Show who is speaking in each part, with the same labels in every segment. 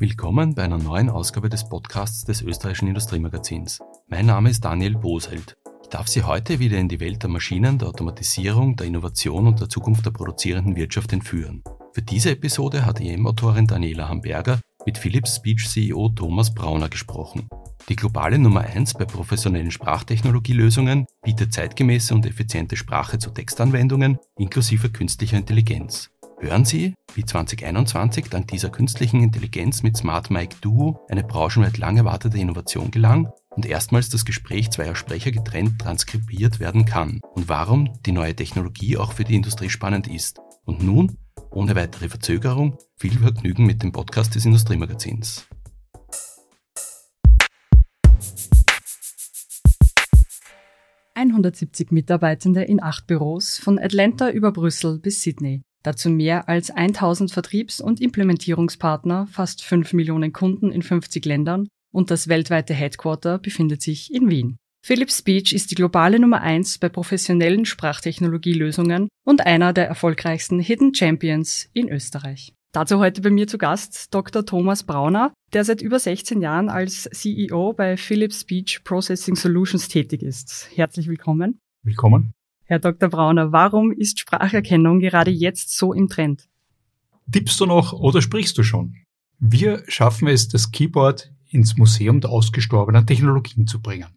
Speaker 1: Willkommen bei einer neuen Ausgabe des Podcasts des österreichischen Industriemagazins. Mein Name ist Daniel Bosheld. Ich darf Sie heute wieder in die Welt der Maschinen, der Automatisierung, der Innovation und der Zukunft der produzierenden Wirtschaft entführen. Für diese Episode hat EM-Autorin Daniela Hamberger mit Philips Speech CEO Thomas Brauner gesprochen. Die globale Nummer 1 bei professionellen Sprachtechnologielösungen bietet zeitgemäße und effiziente Sprache zu Textanwendungen inklusive künstlicher Intelligenz. Hören Sie, wie 2021 dank dieser künstlichen Intelligenz mit Smart Mic Duo eine branchenweit lang erwartete Innovation gelang und erstmals das Gespräch zweier Sprecher getrennt transkribiert werden kann und warum die neue Technologie auch für die Industrie spannend ist. Und nun, ohne weitere Verzögerung, viel Vergnügen mit dem Podcast des Industriemagazins.
Speaker 2: ...170 Mitarbeitende in acht Büros von Atlanta über Brüssel bis Sydney. Dazu mehr als 1000 Vertriebs- und Implementierungspartner, fast 5 Millionen Kunden in 50 Ländern und das weltweite Headquarter befindet sich in Wien. Philips Speech ist die globale Nummer 1 bei professionellen Sprachtechnologielösungen und einer der erfolgreichsten Hidden Champions in Österreich. Dazu heute bei mir zu Gast Dr. Thomas Brauner, der seit über 16 Jahren als CEO bei Philips Speech Processing Solutions tätig ist. Herzlich willkommen.
Speaker 3: Willkommen.
Speaker 2: Herr Dr. Brauner, warum ist Spracherkennung gerade jetzt so im Trend?
Speaker 3: Tippst du noch oder sprichst du schon? Wir schaffen es, das Keyboard ins Museum der ausgestorbenen Technologien zu bringen.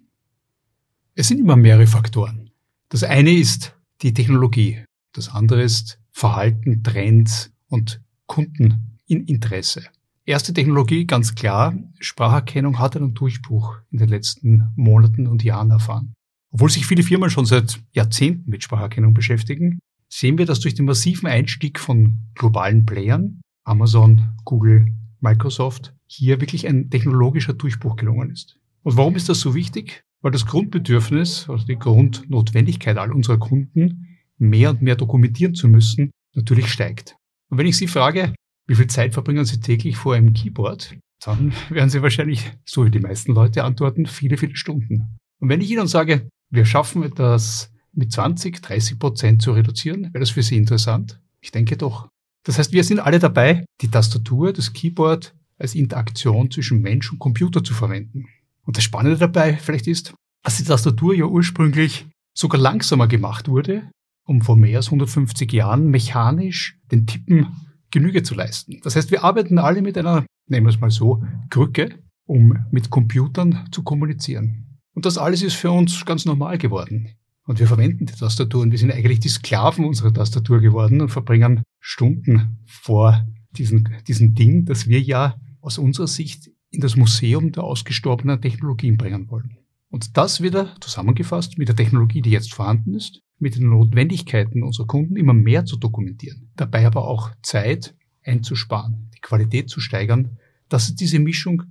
Speaker 3: Es sind immer mehrere Faktoren. Das eine ist die Technologie, das andere ist Verhalten, Trends und Kundeninteresse. Erste Technologie, ganz klar, Spracherkennung hat einen Durchbruch in den letzten Monaten und Jahren erfahren. Obwohl sich viele Firmen schon seit Jahrzehnten mit Spracherkennung beschäftigen, sehen wir, dass durch den massiven Einstieg von globalen Playern, Amazon, Google, Microsoft, hier wirklich ein technologischer Durchbruch gelungen ist. Und warum ist das so wichtig? Weil das Grundbedürfnis, also die Grundnotwendigkeit all unserer Kunden, mehr und mehr dokumentieren zu müssen, natürlich steigt. Und wenn ich Sie frage, wie viel Zeit verbringen Sie täglich vor einem Keyboard, dann werden Sie wahrscheinlich, so wie die meisten Leute antworten, viele, viele Stunden. Und wenn ich Ihnen sage, wir schaffen das mit 20, 30 Prozent zu reduzieren. Wäre das für Sie interessant? Ich denke doch. Das heißt, wir sind alle dabei, die Tastatur, das Keyboard als Interaktion zwischen Mensch und Computer zu verwenden. Und das Spannende dabei vielleicht ist, dass die Tastatur ja ursprünglich sogar langsamer gemacht wurde, um vor mehr als 150 Jahren mechanisch den Tippen Genüge zu leisten. Das heißt, wir arbeiten alle mit einer, nehmen wir es mal so, Krücke, um mit Computern zu kommunizieren. Und das alles ist für uns ganz normal geworden. Und wir verwenden die Tastatur und wir sind eigentlich die Sklaven unserer Tastatur geworden und verbringen Stunden vor diesem, diesem Ding, das wir ja aus unserer Sicht in das Museum der ausgestorbenen Technologien bringen wollen. Und das wieder zusammengefasst mit der Technologie, die jetzt vorhanden ist, mit den Notwendigkeiten unserer Kunden immer mehr zu dokumentieren, dabei aber auch Zeit einzusparen, die Qualität zu steigern. Das ist diese Mischung,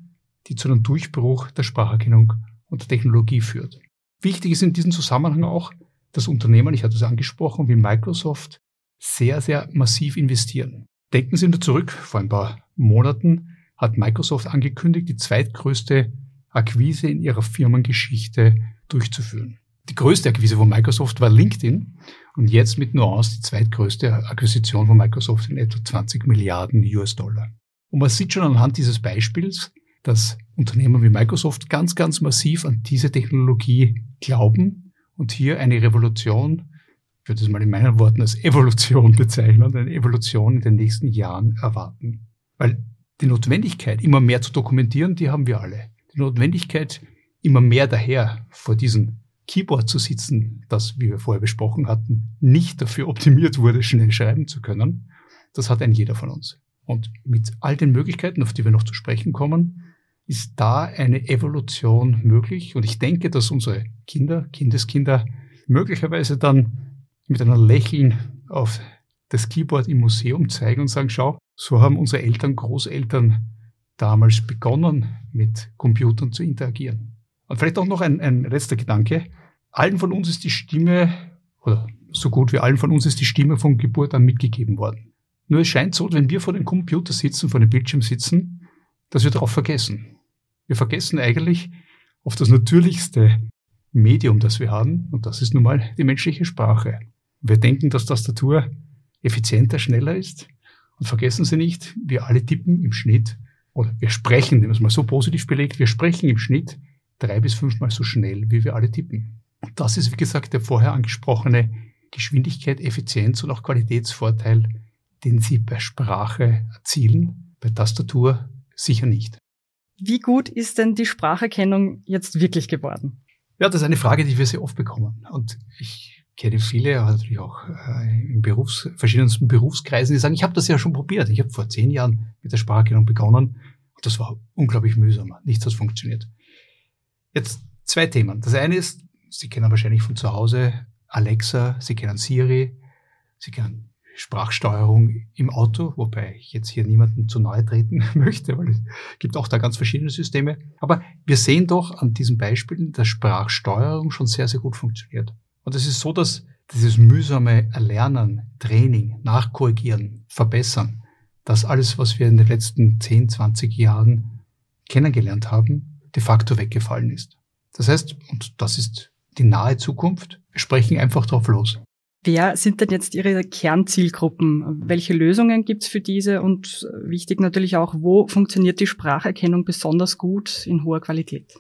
Speaker 3: die zu einem Durchbruch der Spracherkennung und Technologie führt. Wichtig ist in diesem Zusammenhang auch, dass Unternehmen, ich hatte es angesprochen, wie Microsoft sehr, sehr massiv investieren. Denken Sie nur zurück, vor ein paar Monaten hat Microsoft angekündigt, die zweitgrößte Akquise in ihrer Firmengeschichte durchzuführen. Die größte Akquise von Microsoft war LinkedIn und jetzt mit Nuance die zweitgrößte Akquisition von Microsoft in etwa 20 Milliarden US-Dollar. Und man sieht schon anhand dieses Beispiels, dass Unternehmen wie Microsoft ganz, ganz massiv an diese Technologie glauben und hier eine Revolution, ich würde es mal in meinen Worten als Evolution bezeichnen, eine Evolution in den nächsten Jahren erwarten. Weil die Notwendigkeit, immer mehr zu dokumentieren, die haben wir alle. Die Notwendigkeit, immer mehr daher vor diesem Keyboard zu sitzen, das, wie wir vorher besprochen hatten, nicht dafür optimiert wurde, schnell schreiben zu können, das hat ein jeder von uns. Und mit all den Möglichkeiten, auf die wir noch zu sprechen kommen, ist da eine Evolution möglich. Und ich denke, dass unsere Kinder, Kindeskinder, möglicherweise dann mit einer Lächeln auf das Keyboard im Museum zeigen und sagen, schau, so haben unsere Eltern, Großeltern damals begonnen, mit Computern zu interagieren. Und vielleicht auch noch ein, ein letzter Gedanke. Allen von uns ist die Stimme, oder so gut wie allen von uns ist die Stimme von Geburt an mitgegeben worden. Nur es scheint so, wenn wir vor dem Computer sitzen, vor dem Bildschirm sitzen, dass wir darauf vergessen. Wir vergessen eigentlich auf das natürlichste Medium, das wir haben, und das ist nun mal die menschliche Sprache. Wir denken, dass Tastatur effizienter, schneller ist und vergessen Sie nicht, wir alle tippen im Schnitt oder wir sprechen, nehmen wir es mal so positiv belegt, wir sprechen im Schnitt drei bis fünfmal so schnell, wie wir alle tippen. Und das ist, wie gesagt, der vorher angesprochene Geschwindigkeit, Effizienz und auch Qualitätsvorteil, den Sie bei Sprache erzielen, bei Tastatur sicher nicht.
Speaker 2: Wie gut ist denn die Spracherkennung jetzt wirklich geworden?
Speaker 3: Ja, das ist eine Frage, die wir sehr oft bekommen. Und ich kenne viele, natürlich auch äh, in Berufs-, verschiedensten Berufskreisen, die sagen, ich habe das ja schon probiert. Ich habe vor zehn Jahren mit der Spracherkennung begonnen und das war unglaublich mühsam. Nichts hat funktioniert. Jetzt zwei Themen. Das eine ist, Sie kennen wahrscheinlich von zu Hause Alexa, Sie kennen Siri, Sie kennen Sprachsteuerung im Auto, wobei ich jetzt hier niemanden zu nahe treten möchte, weil es gibt auch da ganz verschiedene Systeme. Aber wir sehen doch an diesen Beispielen, dass Sprachsteuerung schon sehr, sehr gut funktioniert. Und es ist so, dass dieses mühsame Erlernen, Training, Nachkorrigieren, Verbessern, das alles, was wir in den letzten 10, 20 Jahren kennengelernt haben, de facto weggefallen ist. Das heißt, und das ist die nahe Zukunft, wir sprechen einfach drauf los.
Speaker 2: Wer sind denn jetzt Ihre Kernzielgruppen? Welche Lösungen gibt's für diese? Und wichtig natürlich auch, wo funktioniert die Spracherkennung besonders gut in hoher Qualität?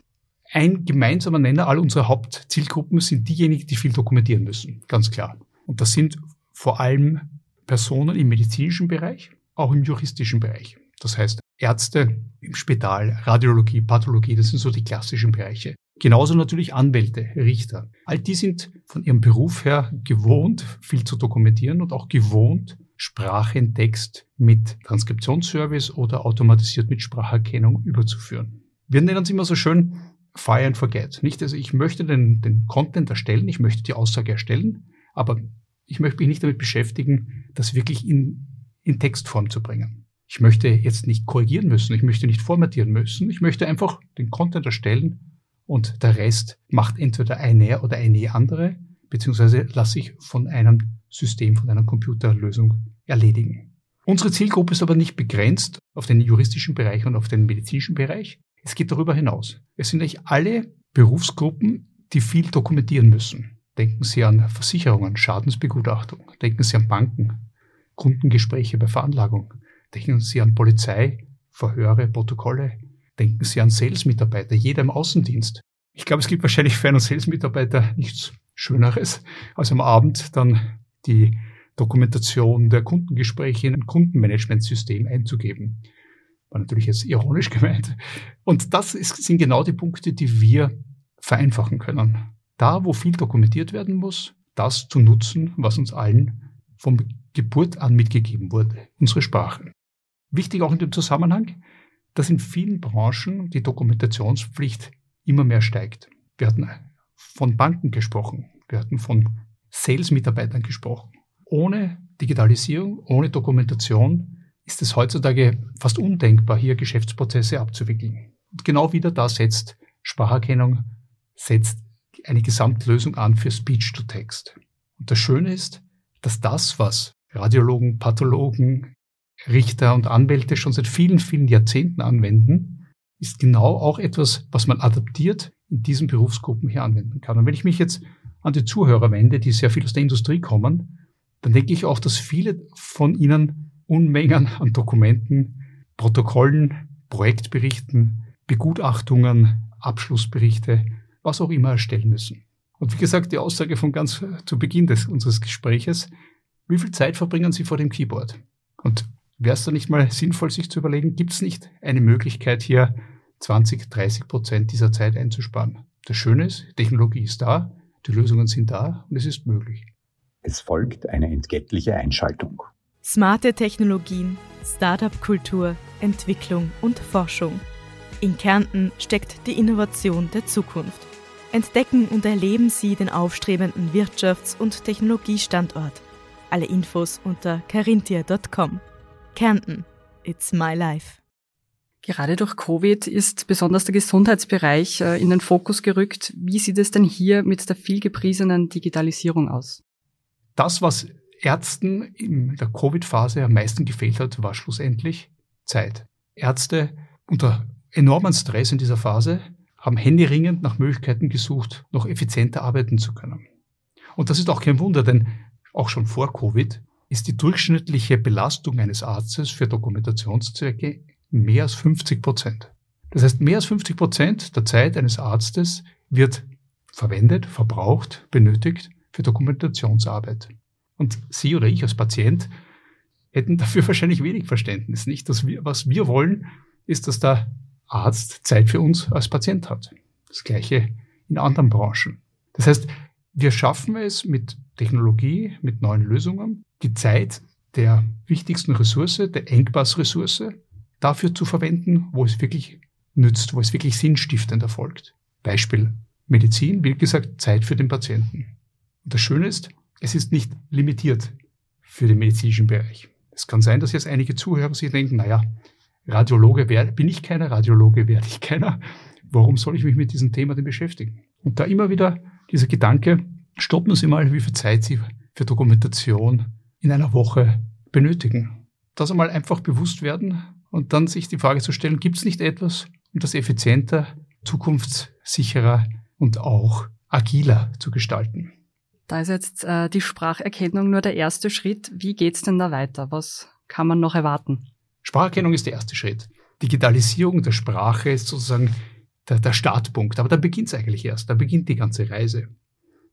Speaker 3: Ein gemeinsamer Nenner all unserer Hauptzielgruppen sind diejenigen, die viel dokumentieren müssen, ganz klar. Und das sind vor allem Personen im medizinischen Bereich, auch im juristischen Bereich. Das heißt, Ärzte im Spital, Radiologie, Pathologie, das sind so die klassischen Bereiche. Genauso natürlich Anwälte, Richter. All die sind von ihrem Beruf her gewohnt, viel zu dokumentieren und auch gewohnt, Sprache in Text mit Transkriptionsservice oder automatisiert mit Spracherkennung überzuführen. Wir nennen es immer so schön Fire and Forget. Nicht, also ich möchte den, den Content erstellen, ich möchte die Aussage erstellen, aber ich möchte mich nicht damit beschäftigen, das wirklich in, in Textform zu bringen. Ich möchte jetzt nicht korrigieren müssen, ich möchte nicht formatieren müssen, ich möchte einfach den Content erstellen und der Rest macht entweder eine oder eine andere, beziehungsweise lasse ich von einem System, von einer Computerlösung erledigen. Unsere Zielgruppe ist aber nicht begrenzt auf den juristischen Bereich und auf den medizinischen Bereich. Es geht darüber hinaus. Es sind eigentlich alle Berufsgruppen, die viel dokumentieren müssen. Denken Sie an Versicherungen, Schadensbegutachtung. Denken Sie an Banken, Kundengespräche bei Veranlagung. Denken Sie an Polizei, Verhöre, Protokolle, Denken Sie an Sales-Mitarbeiter, jeder im Außendienst. Ich glaube, es gibt wahrscheinlich für einen Sales-Mitarbeiter nichts Schöneres, als am Abend dann die Dokumentation der Kundengespräche in ein Kundenmanagementsystem einzugeben. War natürlich jetzt ironisch gemeint. Und das ist, sind genau die Punkte, die wir vereinfachen können. Da, wo viel dokumentiert werden muss, das zu nutzen, was uns allen von Geburt an mitgegeben wurde, unsere Sprache. Wichtig auch in dem Zusammenhang, dass in vielen Branchen die Dokumentationspflicht immer mehr steigt. Wir hatten von Banken gesprochen, wir hatten von Sales-Mitarbeitern gesprochen. Ohne Digitalisierung, ohne Dokumentation ist es heutzutage fast undenkbar, hier Geschäftsprozesse abzuwickeln. Und genau wieder da setzt Spracherkennung, setzt eine Gesamtlösung an für Speech-to-Text. Und das Schöne ist, dass das, was Radiologen, Pathologen, Richter und Anwälte schon seit vielen, vielen Jahrzehnten anwenden, ist genau auch etwas, was man adaptiert in diesen Berufsgruppen hier anwenden kann. Und wenn ich mich jetzt an die Zuhörer wende, die sehr viel aus der Industrie kommen, dann denke ich auch, dass viele von ihnen Unmengen an Dokumenten, Protokollen, Projektberichten, Begutachtungen, Abschlussberichte, was auch immer erstellen müssen. Und wie gesagt, die Aussage von ganz zu Beginn des, unseres Gespräches, wie viel Zeit verbringen Sie vor dem Keyboard? Wäre es da nicht mal sinnvoll, sich zu überlegen, gibt es nicht eine Möglichkeit hier 20, 30 Prozent dieser Zeit einzusparen? Das Schöne ist, Technologie ist da, die Lösungen sind da und es ist möglich.
Speaker 4: Es folgt eine entgeltliche Einschaltung.
Speaker 5: Smarte Technologien, Startup-Kultur, Entwicklung und Forschung. In Kärnten steckt die Innovation der Zukunft. Entdecken und erleben Sie den aufstrebenden Wirtschafts- und Technologiestandort. Alle Infos unter carinthia.com. Kärnten. It's my life.
Speaker 2: Gerade durch Covid ist besonders der Gesundheitsbereich äh, in den Fokus gerückt. Wie sieht es denn hier mit der vielgepriesenen Digitalisierung aus?
Speaker 3: Das, was Ärzten in der Covid-Phase am meisten gefehlt hat, war schlussendlich Zeit. Ärzte unter enormen Stress in dieser Phase haben händeringend nach Möglichkeiten gesucht, noch effizienter arbeiten zu können. Und das ist auch kein Wunder, denn auch schon vor Covid ist die durchschnittliche Belastung eines Arztes für Dokumentationszwecke mehr als 50 Prozent. Das heißt, mehr als 50 Prozent der Zeit eines Arztes wird verwendet, verbraucht, benötigt für Dokumentationsarbeit. Und Sie oder ich als Patient hätten dafür wahrscheinlich wenig Verständnis. Nicht, dass wir, was wir wollen, ist, dass der Arzt Zeit für uns als Patient hat. Das Gleiche in anderen Branchen. Das heißt, wir schaffen es mit Technologie, mit neuen Lösungen, die Zeit der wichtigsten Ressource, der Engpassressource, dafür zu verwenden, wo es wirklich nützt, wo es wirklich sinnstiftend erfolgt. Beispiel Medizin, wie gesagt, Zeit für den Patienten. Und das Schöne ist, es ist nicht limitiert für den medizinischen Bereich. Es kann sein, dass jetzt einige Zuhörer sich denken, naja, Radiologe wär, bin ich keiner, Radiologe werde ich keiner. Warum soll ich mich mit diesem Thema denn beschäftigen? Und da immer wieder dieser Gedanke, stoppen Sie mal, wie viel Zeit Sie für Dokumentation in einer Woche benötigen. Das einmal einfach bewusst werden und dann sich die Frage zu stellen, gibt es nicht etwas, um das effizienter, zukunftssicherer und auch agiler zu gestalten?
Speaker 2: Da ist jetzt äh, die Spracherkennung nur der erste Schritt. Wie geht's denn da weiter? Was kann man noch erwarten?
Speaker 3: Spracherkennung ist der erste Schritt. Digitalisierung der Sprache ist sozusagen der, der Startpunkt. Aber da beginnt es eigentlich erst. Da beginnt die ganze Reise.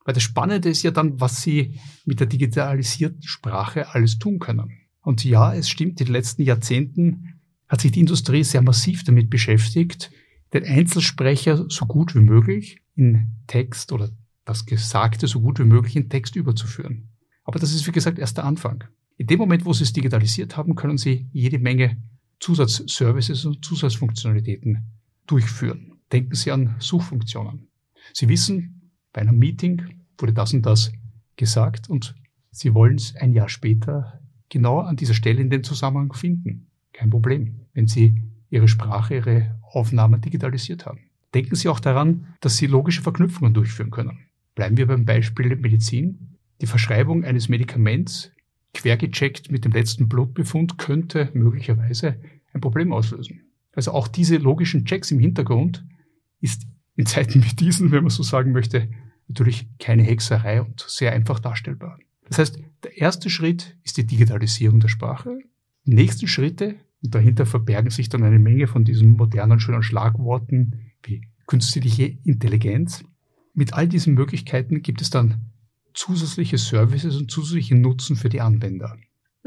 Speaker 3: Weil das Spannende ist ja dann, was Sie mit der digitalisierten Sprache alles tun können. Und ja, es stimmt, in den letzten Jahrzehnten hat sich die Industrie sehr massiv damit beschäftigt, den Einzelsprecher so gut wie möglich in Text oder das Gesagte so gut wie möglich in Text überzuführen. Aber das ist, wie gesagt, erst der Anfang. In dem Moment, wo Sie es digitalisiert haben, können Sie jede Menge Zusatzservices und Zusatzfunktionalitäten durchführen. Denken Sie an Suchfunktionen. Sie wissen, bei einem Meeting wurde das und das gesagt und Sie wollen es ein Jahr später genau an dieser Stelle in den Zusammenhang finden. Kein Problem, wenn Sie Ihre Sprache, Ihre Aufnahmen digitalisiert haben. Denken Sie auch daran, dass Sie logische Verknüpfungen durchführen können. Bleiben wir beim Beispiel Medizin. Die Verschreibung eines Medikaments quergecheckt mit dem letzten Blutbefund könnte möglicherweise ein Problem auslösen. Also auch diese logischen Checks im Hintergrund ist in Zeiten wie diesen, wenn man so sagen möchte, natürlich keine Hexerei und sehr einfach darstellbar. Das heißt, der erste Schritt ist die Digitalisierung der Sprache. Die nächsten Schritte, und dahinter verbergen sich dann eine Menge von diesen modernen, schönen Schlagworten wie künstliche Intelligenz. Mit all diesen Möglichkeiten gibt es dann zusätzliche Services und zusätzliche Nutzen für die Anwender.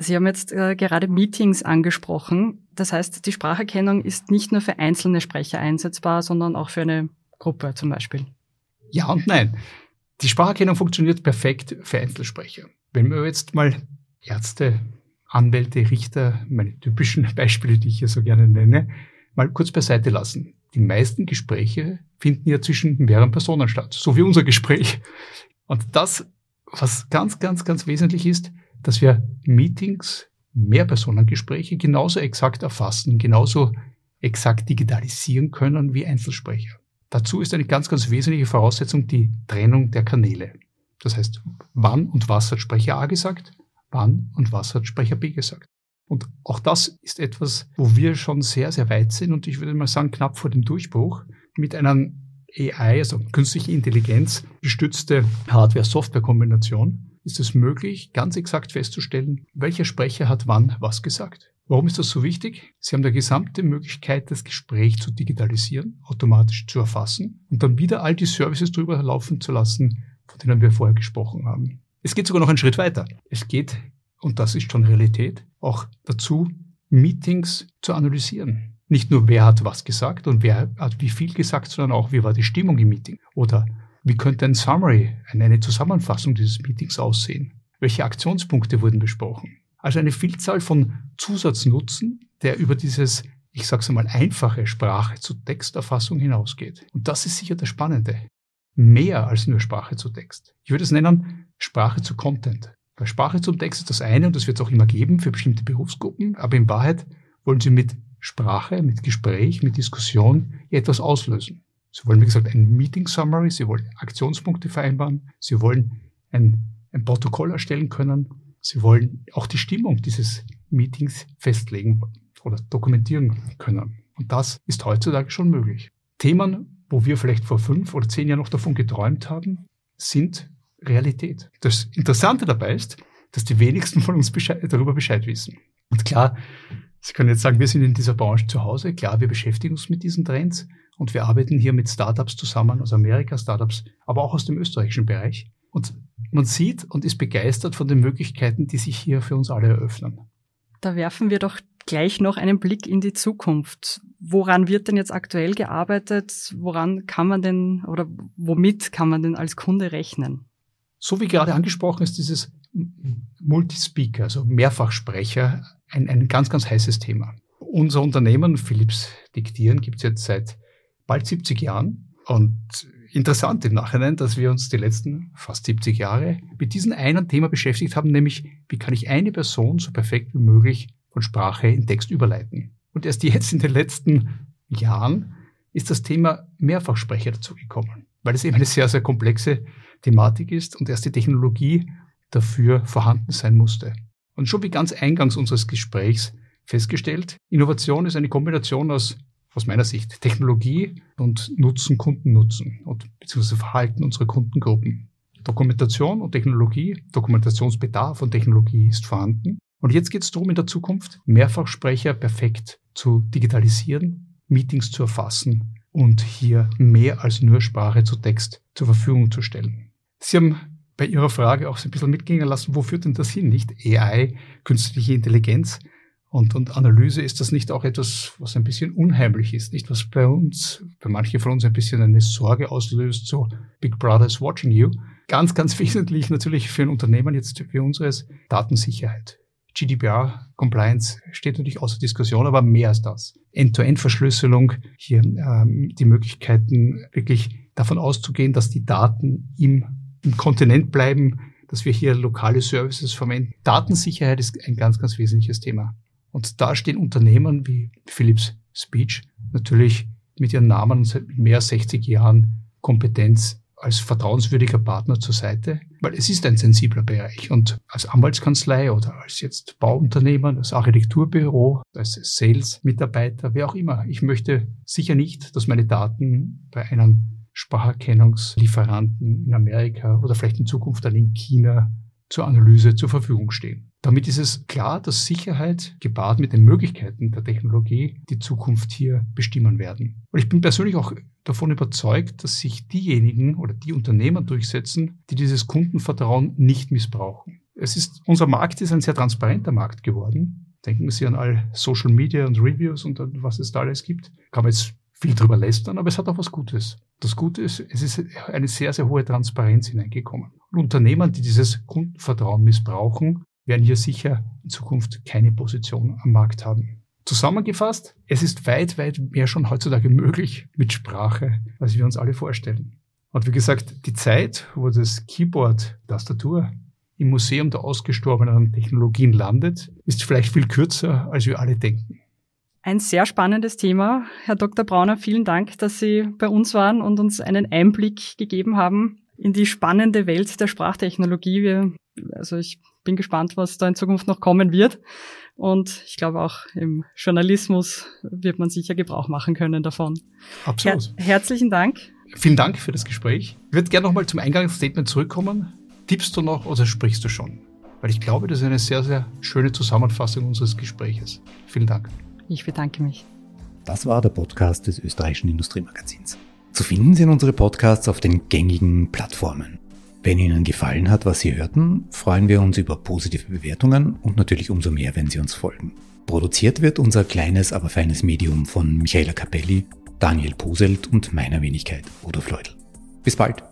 Speaker 2: Sie haben jetzt äh, gerade Meetings angesprochen. Das heißt, die Spracherkennung ist nicht nur für einzelne Sprecher einsetzbar, sondern auch für eine Gruppe zum Beispiel.
Speaker 3: Ja und nein. Die Spracherkennung funktioniert perfekt für Einzelsprecher. Wenn wir jetzt mal Ärzte, Anwälte, Richter, meine typischen Beispiele, die ich hier so gerne nenne, mal kurz beiseite lassen. Die meisten Gespräche finden ja zwischen mehreren Personen statt, so wie unser Gespräch. Und das, was ganz, ganz, ganz wesentlich ist, dass wir Meetings, Mehrpersonengespräche genauso exakt erfassen, genauso exakt digitalisieren können wie Einzelsprecher. Dazu ist eine ganz, ganz wesentliche Voraussetzung die Trennung der Kanäle. Das heißt, wann und was hat Sprecher A gesagt, wann und was hat Sprecher B gesagt. Und auch das ist etwas, wo wir schon sehr, sehr weit sind und ich würde mal sagen, knapp vor dem Durchbruch mit einer AI, also künstliche Intelligenz gestützte Hardware-Software-Kombination ist es möglich, ganz exakt festzustellen, welcher Sprecher hat wann was gesagt. Warum ist das so wichtig? Sie haben die gesamte Möglichkeit, das Gespräch zu digitalisieren, automatisch zu erfassen und dann wieder all die Services drüber laufen zu lassen, von denen wir vorher gesprochen haben. Es geht sogar noch einen Schritt weiter. Es geht, und das ist schon Realität, auch dazu, Meetings zu analysieren. Nicht nur, wer hat was gesagt und wer hat wie viel gesagt, sondern auch, wie war die Stimmung im Meeting. Oder wie könnte ein Summary, eine Zusammenfassung dieses Meetings aussehen? Welche Aktionspunkte wurden besprochen? Also eine Vielzahl von Zusatznutzen, der über dieses, ich sage es einmal, einfache Sprache zu Texterfassung hinausgeht. Und das ist sicher das Spannende. Mehr als nur Sprache zu Text. Ich würde es nennen Sprache zu Content. Weil Sprache zum Text ist das eine und das wird es auch immer geben für bestimmte Berufsgruppen, aber in Wahrheit wollen Sie mit Sprache, mit Gespräch, mit Diskussion etwas auslösen. Sie wollen, wie gesagt, ein Meeting Summary, Sie wollen Aktionspunkte vereinbaren, Sie wollen ein, ein Protokoll erstellen können, Sie wollen auch die Stimmung dieses Meetings festlegen oder dokumentieren können. Und das ist heutzutage schon möglich. Themen, wo wir vielleicht vor fünf oder zehn Jahren noch davon geträumt haben, sind Realität. Das Interessante dabei ist, dass die wenigsten von uns Bescheid, darüber Bescheid wissen. Und klar, Sie können jetzt sagen, wir sind in dieser Branche zu Hause. Klar, wir beschäftigen uns mit diesen Trends und wir arbeiten hier mit Startups zusammen aus Amerika, Startups, aber auch aus dem österreichischen Bereich. Und man sieht und ist begeistert von den Möglichkeiten, die sich hier für uns alle eröffnen.
Speaker 2: Da werfen wir doch gleich noch einen Blick in die Zukunft. Woran wird denn jetzt aktuell gearbeitet? Woran kann man denn oder womit kann man denn als Kunde rechnen?
Speaker 3: So wie gerade angesprochen ist dieses Multispeaker, also Mehrfachsprecher, ein, ein ganz, ganz heißes Thema. Unser Unternehmen Philips Diktieren gibt es jetzt seit bald 70 Jahren und interessant im Nachhinein, dass wir uns die letzten fast 70 Jahre mit diesem einen Thema beschäftigt haben, nämlich wie kann ich eine Person so perfekt wie möglich von Sprache in Text überleiten. Und erst jetzt in den letzten Jahren ist das Thema Mehrfachsprecher dazugekommen, weil es eben eine sehr, sehr komplexe Thematik ist und erst die Technologie dafür vorhanden sein musste. Und schon wie ganz eingangs unseres Gesprächs festgestellt, Innovation ist eine Kombination aus, aus meiner Sicht, Technologie und Nutzen, Kundennutzen und beziehungsweise Verhalten unserer Kundengruppen. Dokumentation und Technologie, Dokumentationsbedarf und Technologie ist vorhanden. Und jetzt geht es darum, in der Zukunft Mehrfachsprecher perfekt zu digitalisieren, Meetings zu erfassen und hier mehr als nur Sprache zu Text zur Verfügung zu stellen. Sie haben bei Ihrer Frage auch so ein bisschen mitgehen lassen, wo führt denn das hin? Nicht AI, künstliche Intelligenz und, und Analyse, ist das nicht auch etwas, was ein bisschen unheimlich ist? Nicht, was bei uns, bei manchen von uns ein bisschen eine Sorge auslöst, so Big Brother is watching you. Ganz, ganz wesentlich natürlich für ein Unternehmen jetzt für unseres Datensicherheit. GDPR Compliance steht natürlich außer Diskussion, aber mehr als das. End-to-End-Verschlüsselung, hier ähm, die Möglichkeiten wirklich davon auszugehen, dass die Daten im im Kontinent bleiben, dass wir hier lokale Services verwenden. Datensicherheit ist ein ganz, ganz wesentliches Thema. Und da stehen Unternehmen wie Philips Speech natürlich mit ihren Namen und seit mehr als 60 Jahren Kompetenz als vertrauenswürdiger Partner zur Seite, weil es ist ein sensibler Bereich. Und als Anwaltskanzlei oder als jetzt Bauunternehmer, als Architekturbüro, als Sales-Mitarbeiter, wer auch immer, ich möchte sicher nicht, dass meine Daten bei einem Spracherkennungslieferanten in Amerika oder vielleicht in Zukunft dann in China zur Analyse zur Verfügung stehen. Damit ist es klar, dass Sicherheit gepaart mit den Möglichkeiten der Technologie die Zukunft hier bestimmen werden. Und ich bin persönlich auch davon überzeugt, dass sich diejenigen oder die Unternehmer durchsetzen, die dieses Kundenvertrauen nicht missbrauchen. Es ist, unser Markt ist ein sehr transparenter Markt geworden. Denken Sie an all Social Media und Reviews und was es da alles gibt. Kann man jetzt viel drüber lästern, aber es hat auch was Gutes. Das Gute ist, es ist eine sehr, sehr hohe Transparenz hineingekommen. Und Unternehmer, die dieses Kundenvertrauen missbrauchen, werden hier sicher in Zukunft keine Position am Markt haben. Zusammengefasst, es ist weit, weit mehr schon heutzutage möglich mit Sprache, als wir uns alle vorstellen. Und wie gesagt, die Zeit, wo das Keyboard, Tastatur im Museum der ausgestorbenen Technologien landet, ist vielleicht viel kürzer, als wir alle denken.
Speaker 2: Ein sehr spannendes Thema. Herr Dr. Brauner, vielen Dank, dass Sie bei uns waren und uns einen Einblick gegeben haben in die spannende Welt der Sprachtechnologie. Wir, also ich bin gespannt, was da in Zukunft noch kommen wird. Und ich glaube auch im Journalismus wird man sicher Gebrauch machen können davon.
Speaker 3: Absolut.
Speaker 2: Her herzlichen Dank.
Speaker 3: Vielen Dank für das Gespräch. Ich würde gerne nochmal zum Eingangsstatement zurückkommen. Tippst du noch oder sprichst du schon? Weil ich glaube, das ist eine sehr, sehr schöne Zusammenfassung unseres Gespräches. Vielen Dank.
Speaker 2: Ich bedanke mich.
Speaker 4: Das war der Podcast des österreichischen Industriemagazins. Zu finden sind unsere Podcasts auf den gängigen Plattformen. Wenn Ihnen gefallen hat, was Sie hörten, freuen wir uns über positive Bewertungen und natürlich umso mehr, wenn Sie uns folgen. Produziert wird unser kleines, aber feines Medium von Michaela Capelli, Daniel Poselt und meiner Wenigkeit, Udo Fleudel. Bis bald!